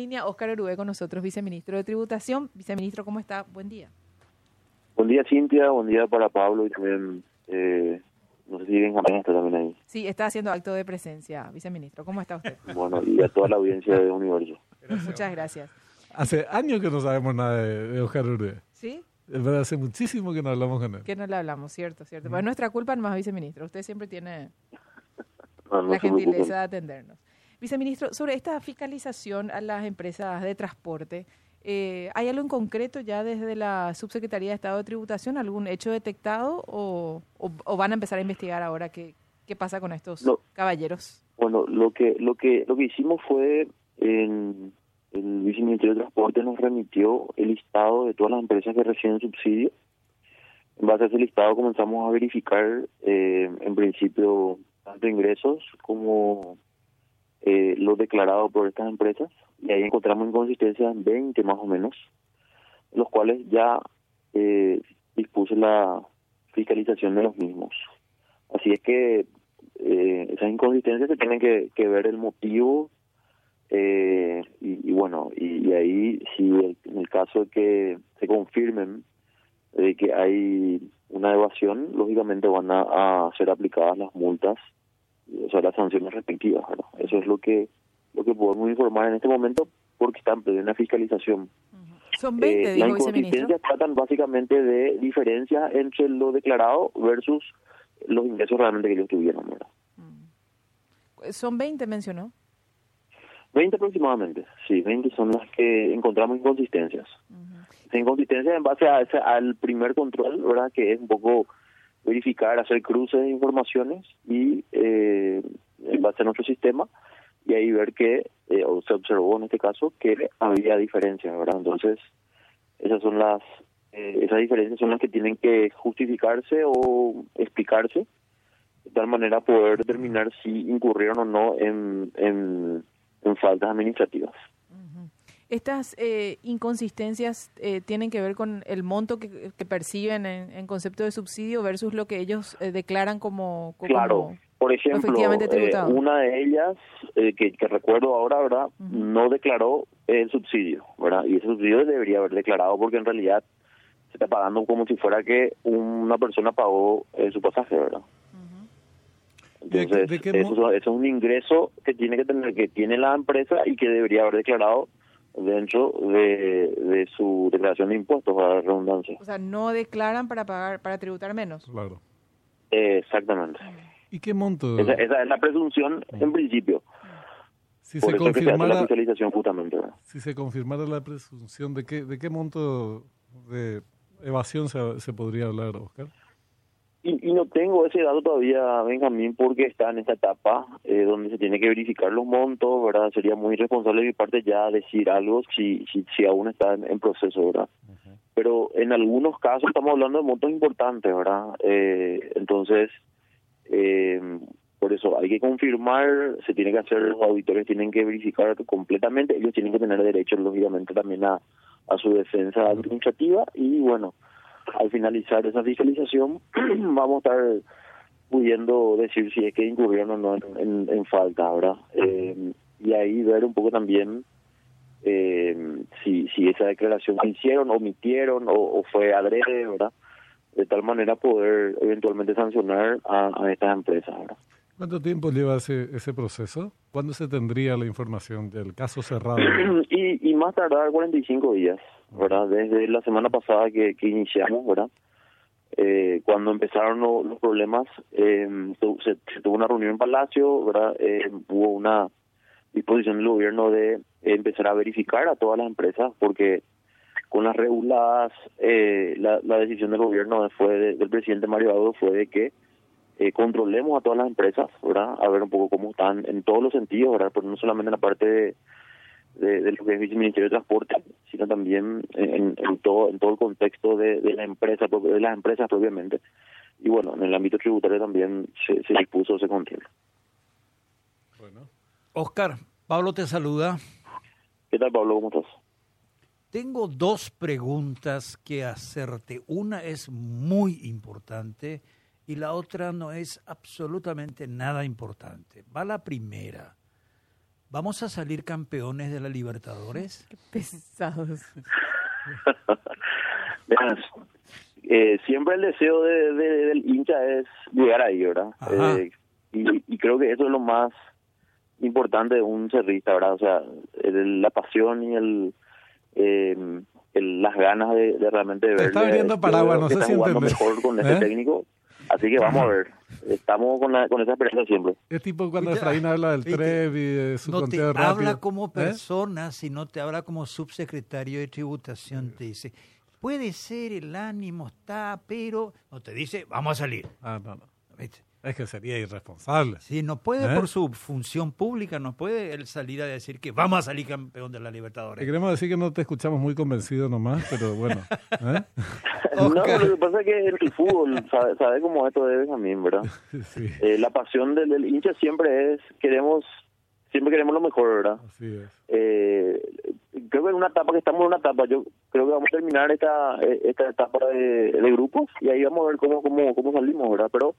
línea Oscar Urubé con nosotros, viceministro de Tributación. Viceministro, ¿cómo está? Buen día. Buen día, Cintia. Buen día para Pablo y también, eh, no sé si Benjamín está también ahí. Sí, está haciendo acto de presencia, viceministro. ¿Cómo está usted? Bueno, y a toda la audiencia de Universo. Muchas gracias. Hace años que no sabemos nada de, de Oscar Urubé. ¿Sí? Es verdad, hace muchísimo que no hablamos con él. Que no le hablamos, cierto, cierto. Pues nuestra culpa nomás, viceministro. Usted siempre tiene No, no la gentileza de atendernos. Viceministro, sobre esta fiscalización a las empresas de transporte, eh, ¿hay algo en concreto ya desde la Subsecretaría de Estado de Tributación? ¿Algún hecho detectado o, o- o van a empezar a investigar ahora qué, qué pasa con estos No. caballeros? Bueno, lo que lo que lo que hicimos fue en el viceministerio de Transporte nos remitió el listado de todas las empresas que reciben subsidio. En base a ese listado comenzamos a verificar, eh, en principio, tanto ingresos como eh, lo declarado por estas empresas. Y ahí encontramos inconsistencias, 20 más o menos, los cuales ya eh, dispuse la fiscalización de los mismos. Así es que eh, esas inconsistencias se tienen que, ver el motivo eh, y, bueno, y, ahí si en el caso de que se confirmen de que hay una evasión, lógicamente van a ser aplicadas las multas, o sea, las sanciones respectivas. ¿verdad? Eso es lo que lo que podemos informar en este momento porque están en una fiscalización. Son 20, Eh, las dijo inconsistencias tratan básicamente de diferencias entre lo declarado versus los ingresos realmente que ellos tuvieron. ¿verdad? Son 20, mencionó. 20 aproximadamente, sí, 20 son las que encontramos inconsistencias. Inconsistencias en base a ese, al primer control, ¿verdad? Que es un poco verificar, hacer cruces de informaciones y eh, en base a nuestro sistema y ahí ver que, eh, se observó en este caso, que había diferencias, ¿verdad? Entonces, esas son las, eh, esas diferencias son las que tienen que justificarse o explicarse de tal manera poder determinar si incurrieron o no en, en, en faltas administrativas. Estas eh, inconsistencias eh, tienen que ver con el monto que, que perciben en, en concepto de subsidio versus lo que ellos eh, declaran como, como- Claro, por ejemplo, eh, una de ellas, eh, que, que recuerdo ahora, ¿verdad? No declaró el subsidio, ¿verdad? Y ese subsidio debería haber declarado porque en realidad se está pagando como si fuera que una persona pagó eh, su pasaje, ¿verdad? ¿De qué- Entonces, de qué eso, eso es un ingreso que tiene que tener, que tiene la empresa y que debería haber declarado dentro de, de su declaración de impuestos, para la redundancia. O sea, no declaran para pagar, para tributar menos. Claro. Eh, exactamente. ¿Y qué monto? Esa, esa es la presunción en principio. si Por se eso que se hace la confirmara, justamente. si se confirmara la presunción, ¿de qué, de qué monto de evasión se, se podría hablar, Oscar? Y, y no tengo ese dato todavía, Benjamín, porque está en esta etapa eh, donde se tiene que verificar los montos, ¿verdad? Sería muy irresponsable de mi parte ya decir algo si, si, si aún está en, en proceso, ¿verdad? Pero en algunos casos estamos hablando de montos importantes, ¿verdad? Eh, entonces, eh, por eso hay que confirmar, se tiene que hacer, los auditores tienen que verificar completamente, ellos tienen que tener derecho, lógicamente, también a, a su defensa administrativa y bueno, al finalizar esa fiscalización vamos a estar pudiendo decir si es que incurrieron o no en, falta, ¿verdad? Eh, y ahí ver un poco también eh, si, si esa declaración que hicieron, omitieron o, o fue adrede, ¿verdad? De tal manera poder eventualmente sancionar a, a estas empresas, ¿verdad? ¿Cuánto tiempo lleva ese, ese proceso? ¿Cuándo se tendría la información del caso cerrado? y, y más tardar 45 días, ¿verdad? Desde la semana pasada que, que iniciamos, ¿verdad? Eh, cuando empezaron lo- los problemas, eh, se, se tuvo una reunión en Palacio, ¿verdad? Eh, hubo una disposición del gobierno de empezar a verificar a todas las empresas, porque con las reguladas, eh, la, la decisión del gobierno fue de- del presidente Mario Abdo fue de que eh, controlemos a todas las empresas, ¿verdad? A ver un poco cómo están en todos los sentidos, ¿verdad? Pero no solamente en la parte de, de, de lo que es viceministerio de transporte, sino también en, en todo en todo el contexto de, de la empresa de las empresas propiamente. Y bueno, en el ámbito tributario también se, se dispuso ese control. Bueno. Oscar, Pablo te saluda. ¿Qué tal, Pablo? ¿Cómo estás? Tengo dos preguntas que hacerte. Una es muy importante y la otra no es absolutamente nada importante. Va la primera. ¿Vamos a salir campeones de la Libertadores? Qué pesados. Verás, eh, siempre el deseo de, de- del hincha es llegar ahí, ¿verdad? Eh, y, y creo que eso es lo más importante de un cerrista, ¿verdad? O sea, el- la pasión y el, eh, el- las ganas de, de realmente ver. está viniendo Paraguay, no sé si jugando entendés. mejor con este ¿Eh? técnico. Así que vamos a ver. Estamos con, la, con esa esperanza siempre. Es tipo cuando Efraín habla del viste, Trevi, de su no te conteo rápido. habla como ¿Eh? persona, sino te habla como subsecretario de tributación. Te dice, puede ser, el ánimo está, pero no te dice, vamos a salir. Ah, no, no. ¿Viste? Es que sería irresponsable. Sí, no puede ¿Eh? por su función pública, no puede él salir a decir que vamos a salir campeón de la Libertadores. queremos decir que no te escuchamos muy convencido nomás, pero bueno. ¿eh? No, lo que pasa es que el fútbol, sabe, sabe cómo esto de Benjamín, ¿verdad? Sí, Eh, la pasión del, del hincha siempre es, queremos, siempre queremos lo mejor, ¿verdad? así es. Eh, creo que en una etapa que estamos en una etapa, yo creo que vamos a terminar esta eh, esta etapa de, de grupos y ahí vamos a ver cómo cómo cómo salimos, ¿verdad? Pero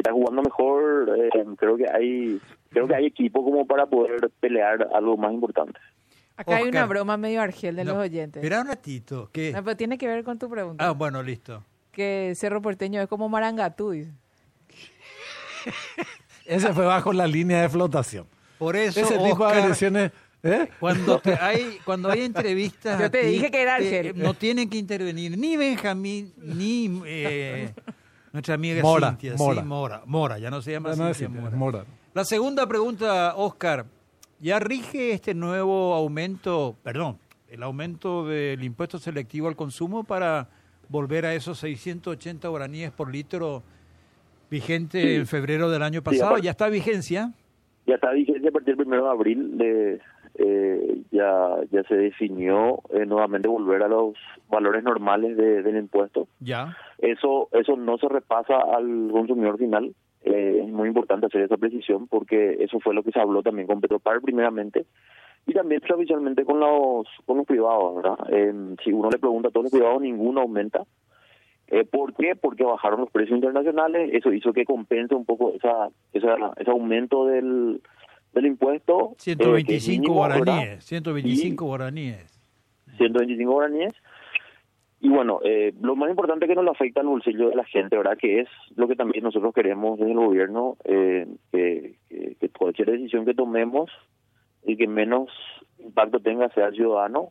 está jugando mejor, eh, creo que hay creo que hay equipo como para poder pelear algo más importante. Acá hay una broma medio argel de No, los oyentes. Espera un ratito. ¿qué? No, pero tiene que ver con tu pregunta. Ah, bueno, listo. Que Cerro Porteño es como Marangatú. Ese fue bajo la línea de flotación. Por eso, Ese tipo de agresiones. ¿eh? Cuando te- hay cuando hay entrevistas Yo te dije que era Argel. no tienen que intervenir ni Benjamín ni eh, nuestra amiga Mora, Cintia Mora. sí, Mora Mora ya no se llama No, no es Cintia Cintia, Mora. Mora. la segunda pregunta Oscar ya rige este nuevo aumento perdón el aumento del impuesto selectivo al consumo para volver a esos 680 guaraníes por litro vigente Sí. en febrero del año pasado aparte- ya está vigencia Ya está vigencia a partir del primero de abril, de, eh, ya ya se definió eh, nuevamente volver a los valores normales de- del impuesto. ya Eso eso no se repasa al consumidor final. Eh, es muy importante hacer esa precisión porque eso fue lo que se habló también con Petropar primeramente y también oficialmente con los con los privados, ¿verdad? Si uno le pregunta a todos los privados, ninguno aumenta. Eh, ¿Por qué? Porque bajaron los precios internacionales, eso hizo que compense un poco esa, esa ese aumento del, del impuesto. eh, que es 125 mínimo, ¿verdad? guaraníes 125 guaraníes 125 guaraníes. Y bueno, eh, lo más importante que nos lo afecta al bolsillo de la gente, ¿verdad? Que es lo que también nosotros queremos desde el gobierno, eh, que, que- que cualquier decisión que tomemos, el que menos impacto tenga sea el ciudadano,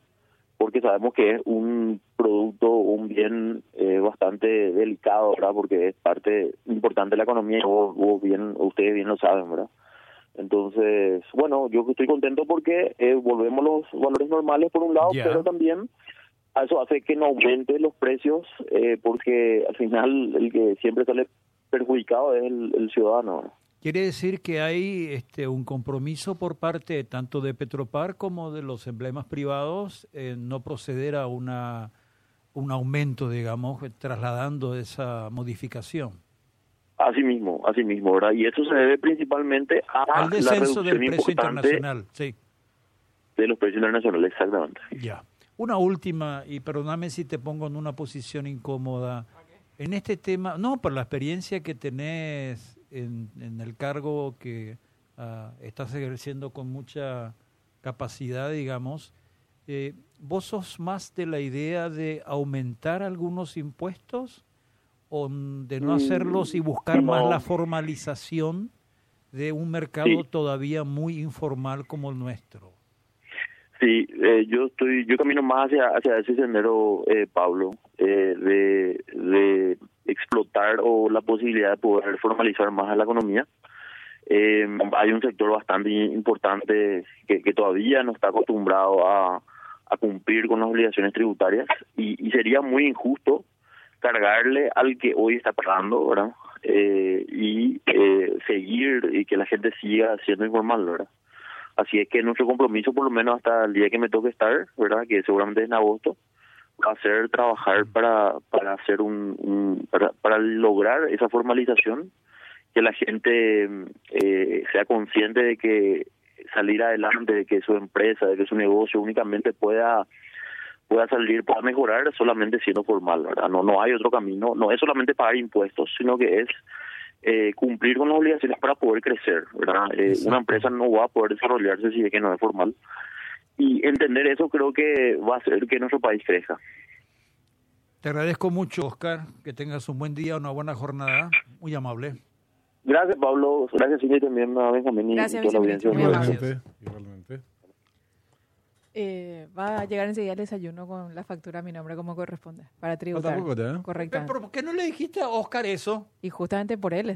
porque sabemos que es un producto, un bien eh, bastante delicado, ¿verdad? Porque es parte importante de la economía, vos, vos bien, ustedes bien lo saben, ¿verdad? Entonces, bueno, yo estoy contento porque eh, volvemos los valores normales por un lado, pero también eso hace que no aumente los precios eh, porque al final el que siempre sale perjudicado es el, el ciudadano. ¿no? Quiere decir que hay este, un compromiso por parte tanto de Petropar como de los emblemas privados en no proceder a una, un aumento, digamos, trasladando esa modificación. Así mismo, así mismo, ¿verdad? Y eso se debe principalmente a Al la descenso del reducción precio importante internacional. Sí, de los precios internacionales, exactamente. ya. Una última, y perdóname si te pongo en una posición incómoda. En este tema, no, por la experiencia que tenés en, en el cargo que ah, estás ejerciendo con mucha capacidad, digamos, eh, ¿vos sos más de la idea de aumentar algunos impuestos o de no Mm, hacerlos y buscar más la formalización de un mercado Sí. todavía muy informal como el nuestro? Sí, eh, yo estoy, yo camino más hacia, hacia ese sendero, eh, Pablo, eh, de, de explotar o la posibilidad de poder formalizar más a la economía. Eh, hay un sector bastante importante que, que todavía no está acostumbrado a, a cumplir con las obligaciones tributarias y, y sería muy injusto cargarle al que hoy está pagando, ¿verdad? Eh, y eh, seguir y que la gente siga siendo informal, ¿verdad? Así es que nuestro compromiso, por lo menos hasta el día que me toque estar, ¿verdad? Que seguramente es en agosto, va a ser trabajar para para hacer un, un- para, para lograr esa formalización, que la gente eh, sea consciente de que salir adelante, de que su empresa, de que su negocio únicamente pueda pueda salir, pueda mejorar solamente siendo formal, ¿verdad? No no hay otro camino, no es solamente pagar impuestos, sino que es eh, cumplir con las obligaciones para poder crecer, ¿verdad? Eh, una empresa no va a poder desarrollarse si es que no es formal. Y entender eso creo que va a hacer que nuestro país crezca. Te agradezco mucho, Oscar. Que tengas un buen día, una buena jornada. Muy amable. Gracias, Pablo. Gracias, Cindy, también a Benjamín y Gracias, toda la audiencia. Igualmente, igualmente. Eh, va a llegar enseguida el desayuno con la factura a mi nombre como corresponde, para tributar tampoco, ¿eh? Pero, correctamente. ¿Por qué no le dijiste a Oscar eso? Y justamente por él